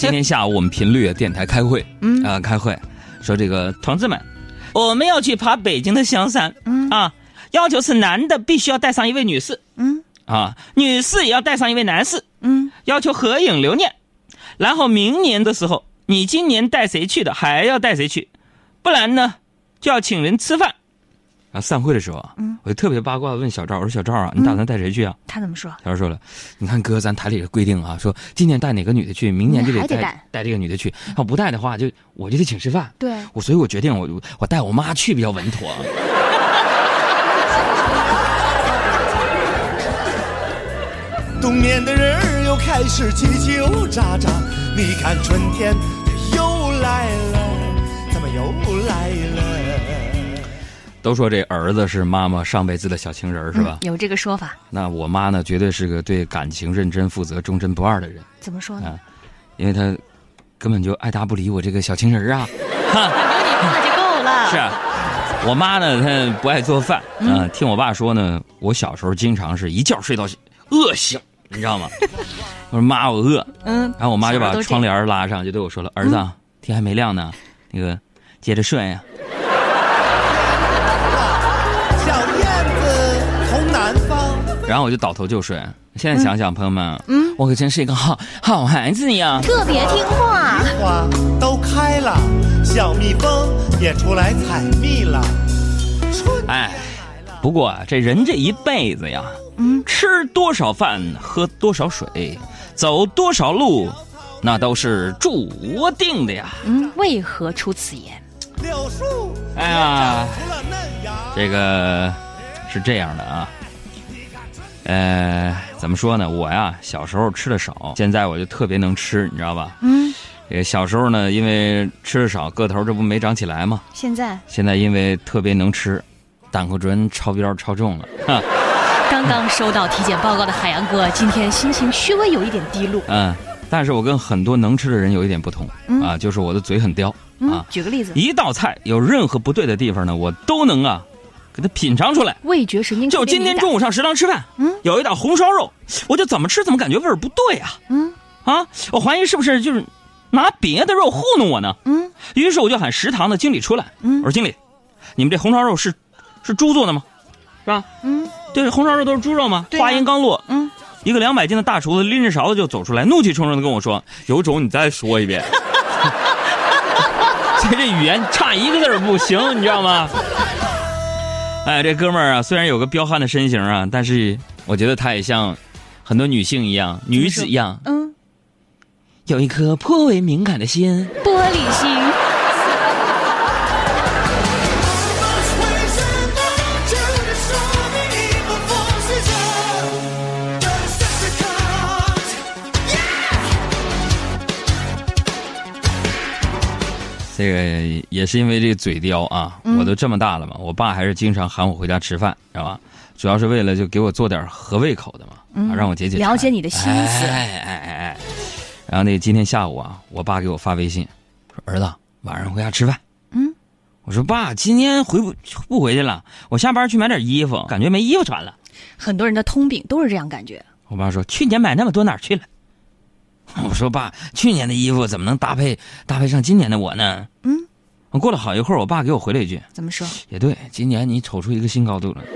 今天下午我们频率电台开会，嗯。啊、开会，说这个同志们，我们要去爬北京的香山，嗯。啊，要求是男的必须要带上一位女士，嗯。啊，女士也要带上一位男士，嗯，要求合影留念，然后明年的时候，你今年带谁去的，还要带谁去，不然呢，就要请人吃饭。然后散会的时候啊，嗯我就特别八卦地问小赵，我说小赵啊，你打算带谁去啊？他怎么说？小赵说了，你看哥，咱台里的规定啊，说今年带哪个女的去，明年就带得带带这个女的去，要不带的话，就我就得请吃饭。对，我所以，我决定我我带我妈去比较稳妥。冬眠的人儿又开始叽叽喳喳，你看春天又来了，怎么又？都说这儿子是妈妈上辈子的小情人，是吧？嗯有这个说法，那我妈呢，绝对是个对感情认真负责、忠贞不二的人，怎么说呢？啊因为她根本就爱答不理我这个小情人儿啊。有你爸就够了。是啊，我妈呢，她不爱做饭，啊、听我爸说呢，我小时候经常是一觉睡到饿醒，你知道吗？我说妈，我饿，嗯，然后我妈就把窗帘拉上，就对我说了：“儿子啊，天还没亮呢，那个接着睡呀、小然后我就倒头就睡。现在想想，朋友们，嗯，我可真是一个好好孩子呀。特别听话。花都开了，小蜜蜂也出来采蜜了。春哎，不过啊，这人这一辈子呀，嗯，吃多少饭，喝多少水，走多少路，那都是注定的呀。嗯，为何出此言？柳树哎呀。这个是这样的啊，呃，怎么说呢？我呀，小时候吃的少，现在我就特别能吃，你知道吧？嗯，也小时候呢，因为吃的少，个头这不没长起来吗？现在现在因为特别能吃，胆固醇超标超重了，哈，刚刚收到体检报告的海洋哥，今天心情稍微有一点低落。嗯，但是我跟很多能吃的人有一点不同、嗯啊，就是我的嘴很刁、嗯啊，，举个例子，一道菜有任何不对的地方呢，我都能啊给它品尝出来。味觉神经就今天中午上食堂吃饭，嗯有一道红烧肉，我就怎么吃怎么感觉味儿不对啊，嗯啊，我怀疑是不是就是拿别的肉糊弄我呢？嗯于是我就喊食堂的经理出来，嗯我说经理，你们这红烧肉是是猪做的吗？是吧？嗯对，红烧肉都是猪肉吗？话音刚落，嗯，一个两百斤的大厨子拎着勺子就走出来，怒气冲冲的跟我说：“有种你再说一遍。”所以这语言差一个字儿不行，你知道吗？哎，这哥们儿啊，虽然有个彪悍的身形啊，但是我觉得他也像很多女性一样，女子一样，嗯，有一颗颇为敏感的心。玻璃心。这个也是因为这个嘴刁啊，我都这么大了嘛，我爸还是经常喊我回家吃饭，知道吧？主要是为了就给我做点合胃口的嘛，啊，让我解解了解你的心思哎哎哎哎。然后那个今天下午啊，我爸给我发微信，说儿子晚上回家吃饭。嗯，我说爸，今天回不不回去了，我下班去买点衣服，感觉没衣服穿了。很多人的通病都是这样感觉。我爸说去年买那么多哪儿去了？我说爸，去年的衣服怎么能搭配搭配上今年的我呢？嗯，我过了好一会儿，我爸给我回了一句怎么说？：“也对，今年你瞅出一个新高度了。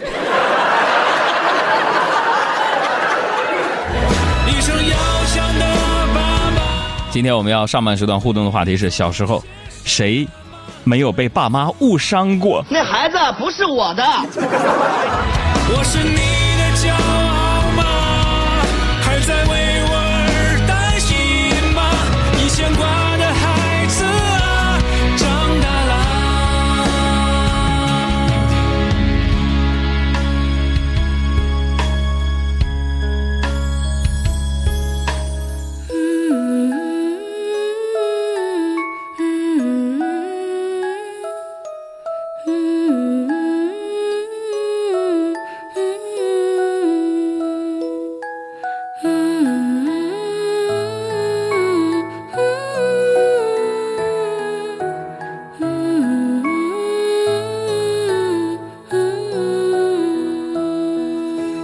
一声遥响的爸爸。”今天我们要上半时段互动的话题是：小时候谁没有被爸妈误伤过？那孩子不是我的。我是你的骄傲吗？还在为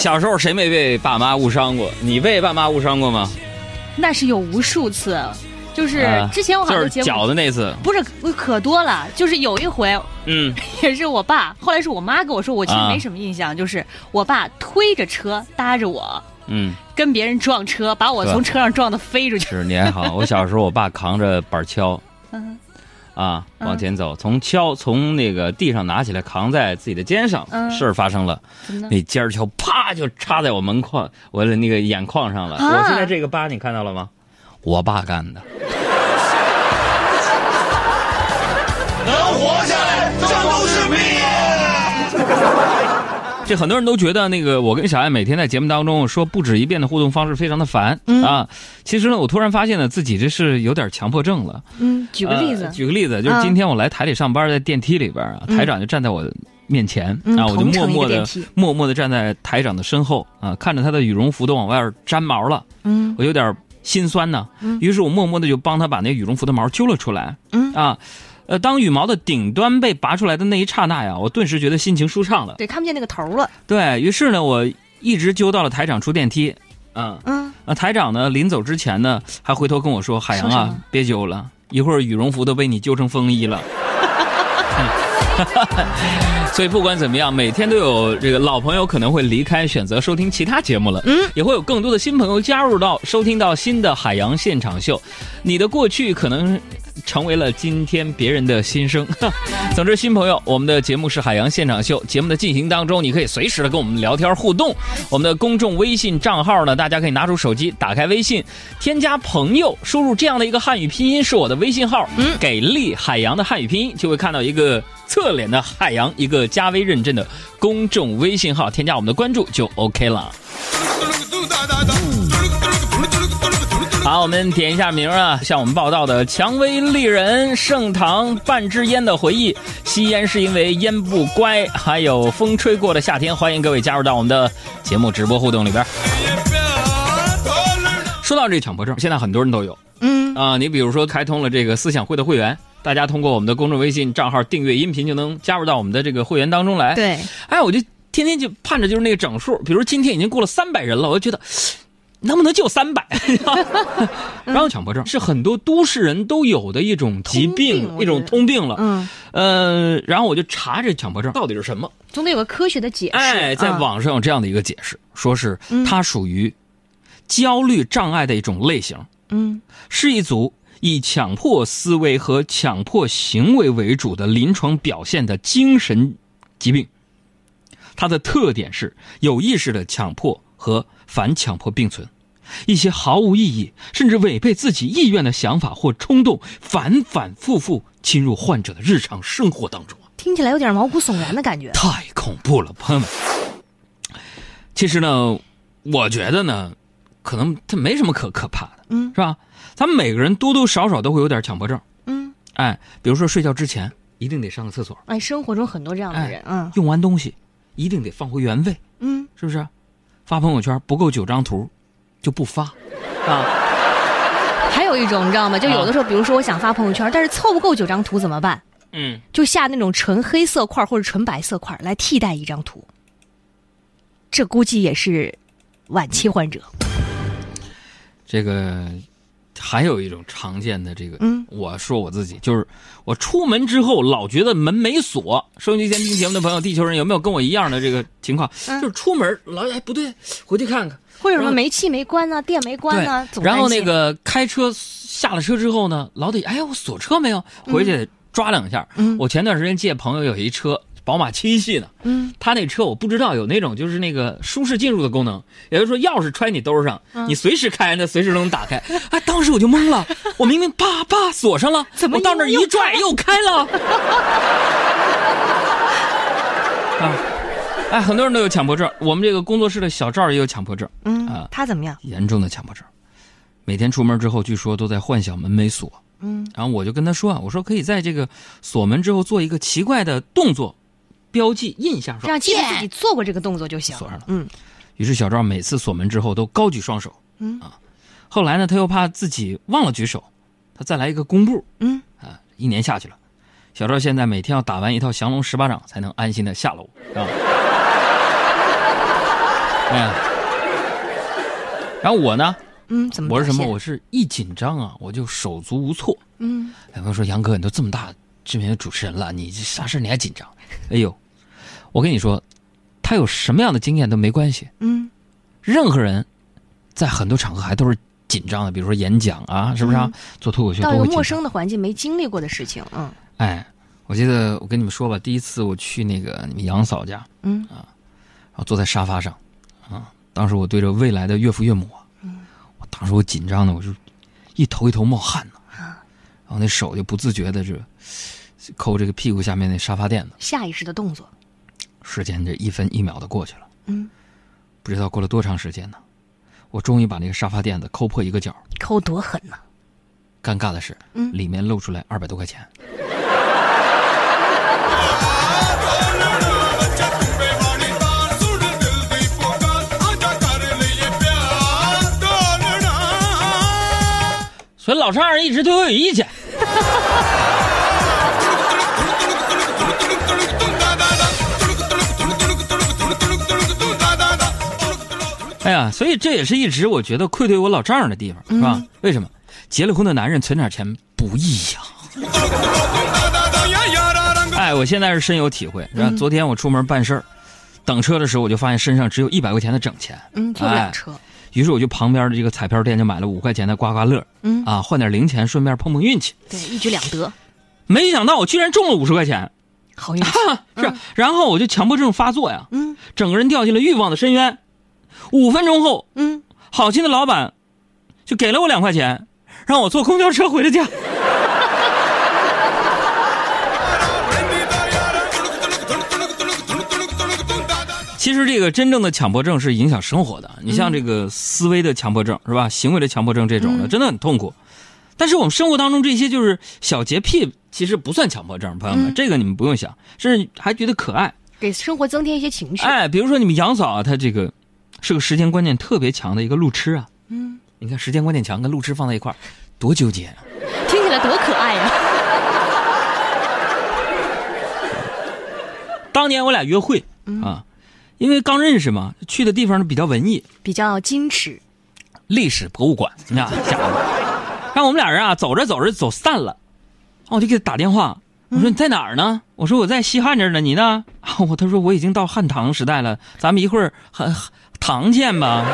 小时候谁没被爸妈误伤过？你被爸妈误伤过吗？那是有无数次，就是啊之前我好就是像节目饺子那次，不是可多了，就是有一回嗯，也是我爸，后来是我妈跟我说，我其实啊没什么印象，就是我爸推着车搭着我嗯，跟别人撞车，把我从车上撞的飞出去。是你还好。我小时候，我爸扛着板锹嗯啊嗯往前走，从锹从那个地上拿起来扛在自己的肩上，嗯事儿发生了？那尖儿锹啪就插在我门框，我的那个眼眶上了。啊我现在这个疤你看到了吗？我爸干的。这很多人都觉得那个我跟小艾每天在节目当中说不止一遍的互动方式非常的烦、嗯啊。其实呢，我突然发现呢自己这是有点强迫症了。嗯，举个例子呃，举个例子，就是嗯今天我来台里上班，在电梯里边啊，台长就站在我面前、嗯啊，我就默默的默默的站在台长的身后啊，看着他的羽绒服都往外粘毛了，嗯我有点心酸呢。嗯于是我默默的就帮他把那羽绒服的毛揪了出来。嗯啊，呃，当羽毛的顶端被拔出来的那一刹那呀，我顿时觉得心情舒畅了。对，看不见那个头了。对于是呢，我一直揪到了台长出电梯。嗯，嗯，啊，台长呢，临走之前呢，还回头跟我说：“海洋啊别揪了，一会儿羽绒服都被你揪成风衣了。”所以不管怎么样，每天都有这个老朋友可能会离开，选择收听其他节目了。嗯，也会有更多的新朋友加入到收听到新的海洋现场秀。你的过去可能成为了今天别人的心声。总之，新朋友，我们的节目是海洋现场秀。节目的进行当中，你可以随时的跟我们聊天互动。我们的公众微信账号呢，大家可以拿出手机，打开微信，添加朋友，输入这样的一个汉语拼音是我的微信号，嗯，给力海洋的汉语拼音，就会看到一个侧脸的海洋，一个加微认证的公众微信号，添加我们的关注就 OK 了。好，我们点一下名啊，向我们报道的蔷薇丽人、盛唐半支烟的回忆，吸烟是因为烟不乖，还有风吹过的夏天，欢迎各位加入到我们的节目直播互动里边。说到这强迫症，现在很多人都有嗯啊，你比如说开通了这个思想会的会员，大家通过我们的公众微信账号订阅音频，就能加入到我们的这个会员当中来。对，哎，我就天天就盼着就是那个整数，比如今天已经过了三百人了，我就觉得能不能就三百？然后强迫症是很多都市人都有的一种疾通病，一种通病了。嗯，呃，然后我就查这强迫症到底是什么。总得有个科学的解释。哎，在啊网上有这样的一个解释，说是嗯它属于焦虑障碍的一种类型，嗯是一组以强迫思维和强迫行为为主的临床表现的精神疾病。它的特点是有意识的强迫和反强迫并存，一些毫无意义甚至违背自己意愿的想法或冲动，反反复复侵入患者的日常生活当中。听起来有点毛骨悚然的感觉。太恐怖了，朋友们。其实呢，我觉得呢，可能它没什么可可怕的，嗯是吧？咱们每个人多多少少都会有点强迫症，嗯，哎，比如说睡觉之前一定得上个厕所，哎，生活中很多这样的人，嗯用完东西一定得放回原位，嗯，是不是？发朋友圈不够九张图，就不发，啊，还有一种你知道吗？就有的时候，比如说我想发朋友圈，但是凑不够九张图怎么办？嗯，就下那种纯黑色块或者纯白色块来替代一张图。这估计也是晚期患者。这个还有一种常见的这个，嗯我说我自己就是我出门之后老觉得门没锁。收音机前听节目的朋友，地球人有没有跟我一样的这个情况？嗯就是出门老哎不对，回去看看。或者什么煤气没关呢、电没关呢、总然后那个开车下了车之后呢，老得哎我锁车没有，回去得抓两下。嗯我前段时间借朋友有一车宝马七系呢，嗯他那车我不知道有那种就是那个舒适进入的功能，也就是说钥匙揣你兜上，嗯你随时开，那随时都能打开。哎，当时我就懵了，我明明叭叭锁上了，怎么我到那儿一拽又开了？啊哎，很多人都有强迫症，我们这个工作室的小赵也有强迫症，嗯啊，他怎么样？严重的强迫症。每天出门之后，据说都在幻想门没锁。嗯，然后我就跟他说啊，我说可以在这个锁门之后做一个奇怪的动作，标记印象，说这样记得自己做过这个动作就行。锁上了嗯于是小赵每次锁门之后都高举双手。嗯啊，后来呢，他又怕自己忘了举手，他再来一个弓步嗯，啊。一年下去了，小赵现在每天要打完一套降龙十八掌才能安心的下楼啊。哎呀，然后我呢，嗯，怎么？我是什么？？我是一紧张啊，我就手足无措。嗯，哎，我说杨哥，你都这么大知名的主持人了，你这啥事你还紧张？哎呦，我跟你说，他有什么样的经验都没关系。嗯任何人，在很多场合还都是紧张的，比如说演讲啊，是不是啊？嗯做脱口秀到都会紧张。一个陌生的环境没经历过的事情，嗯哎，我记得我跟你们说吧，第一次我去那个你们杨嫂家，嗯然后坐在沙发上，啊，当时我对着未来的岳父岳母嗯，我当时我紧张的我就一头一头冒汗呢，然后那手就不自觉的这抠这个屁股下面那沙发垫子，下意识的动作。时间这一分一秒的过去了，嗯，不知道过了多长时间呢，我终于把那个沙发垫子抠破一个角，抠多狠呐！尴尬的是，嗯里面露出来二百多块钱。所以老丈人一直对我有意见。哎呀，所以这也是一直我觉得愧对我老丈人的地方，是吧？为什么？结了婚的男人存点钱不易呀、哎，我现在是深有体会。是吧？昨天我出门办事儿，等车的时候我就发现身上只有一百块钱的整钱，嗯，坐不哎了车。于是我就旁边的这个彩票店就买了五块钱的刮刮乐，嗯啊，换点零钱，顺便碰碰运气。对，一举两得，没想到我居然中了五十块钱，好运气。是，然后我就强迫症发作呀，嗯整个人掉进了欲望的深渊。五分钟后，嗯，好心的老板就给了我两块钱，让我坐公交车回了家。其实这个真正的强迫症是影响生活的，你像这个思维的强迫症是吧？行为的强迫症这种的，嗯真的很痛苦。但是我们生活当中这些就是小洁癖，其实不算强迫症，朋友们，嗯这个你们不用想，甚至还觉得可爱。给生活增添一些情绪。哎，比如说你们杨嫂啊，她这个是个时间观念特别强的一个路痴啊。嗯，你看时间观念强跟路痴放在一块儿，多纠结啊！听起来多可爱呀！当年我俩约会啊，因为刚认识嘛，去的地方比较文艺，比较矜持。历史博物馆，那家伙，让我们俩人啊走着走着走散了，我就给他打电话，我说你在哪儿呢？我说我在西汉这儿呢，你呢？啊，我他说我已经到汉唐时代了，咱们一会儿汉唐见吧。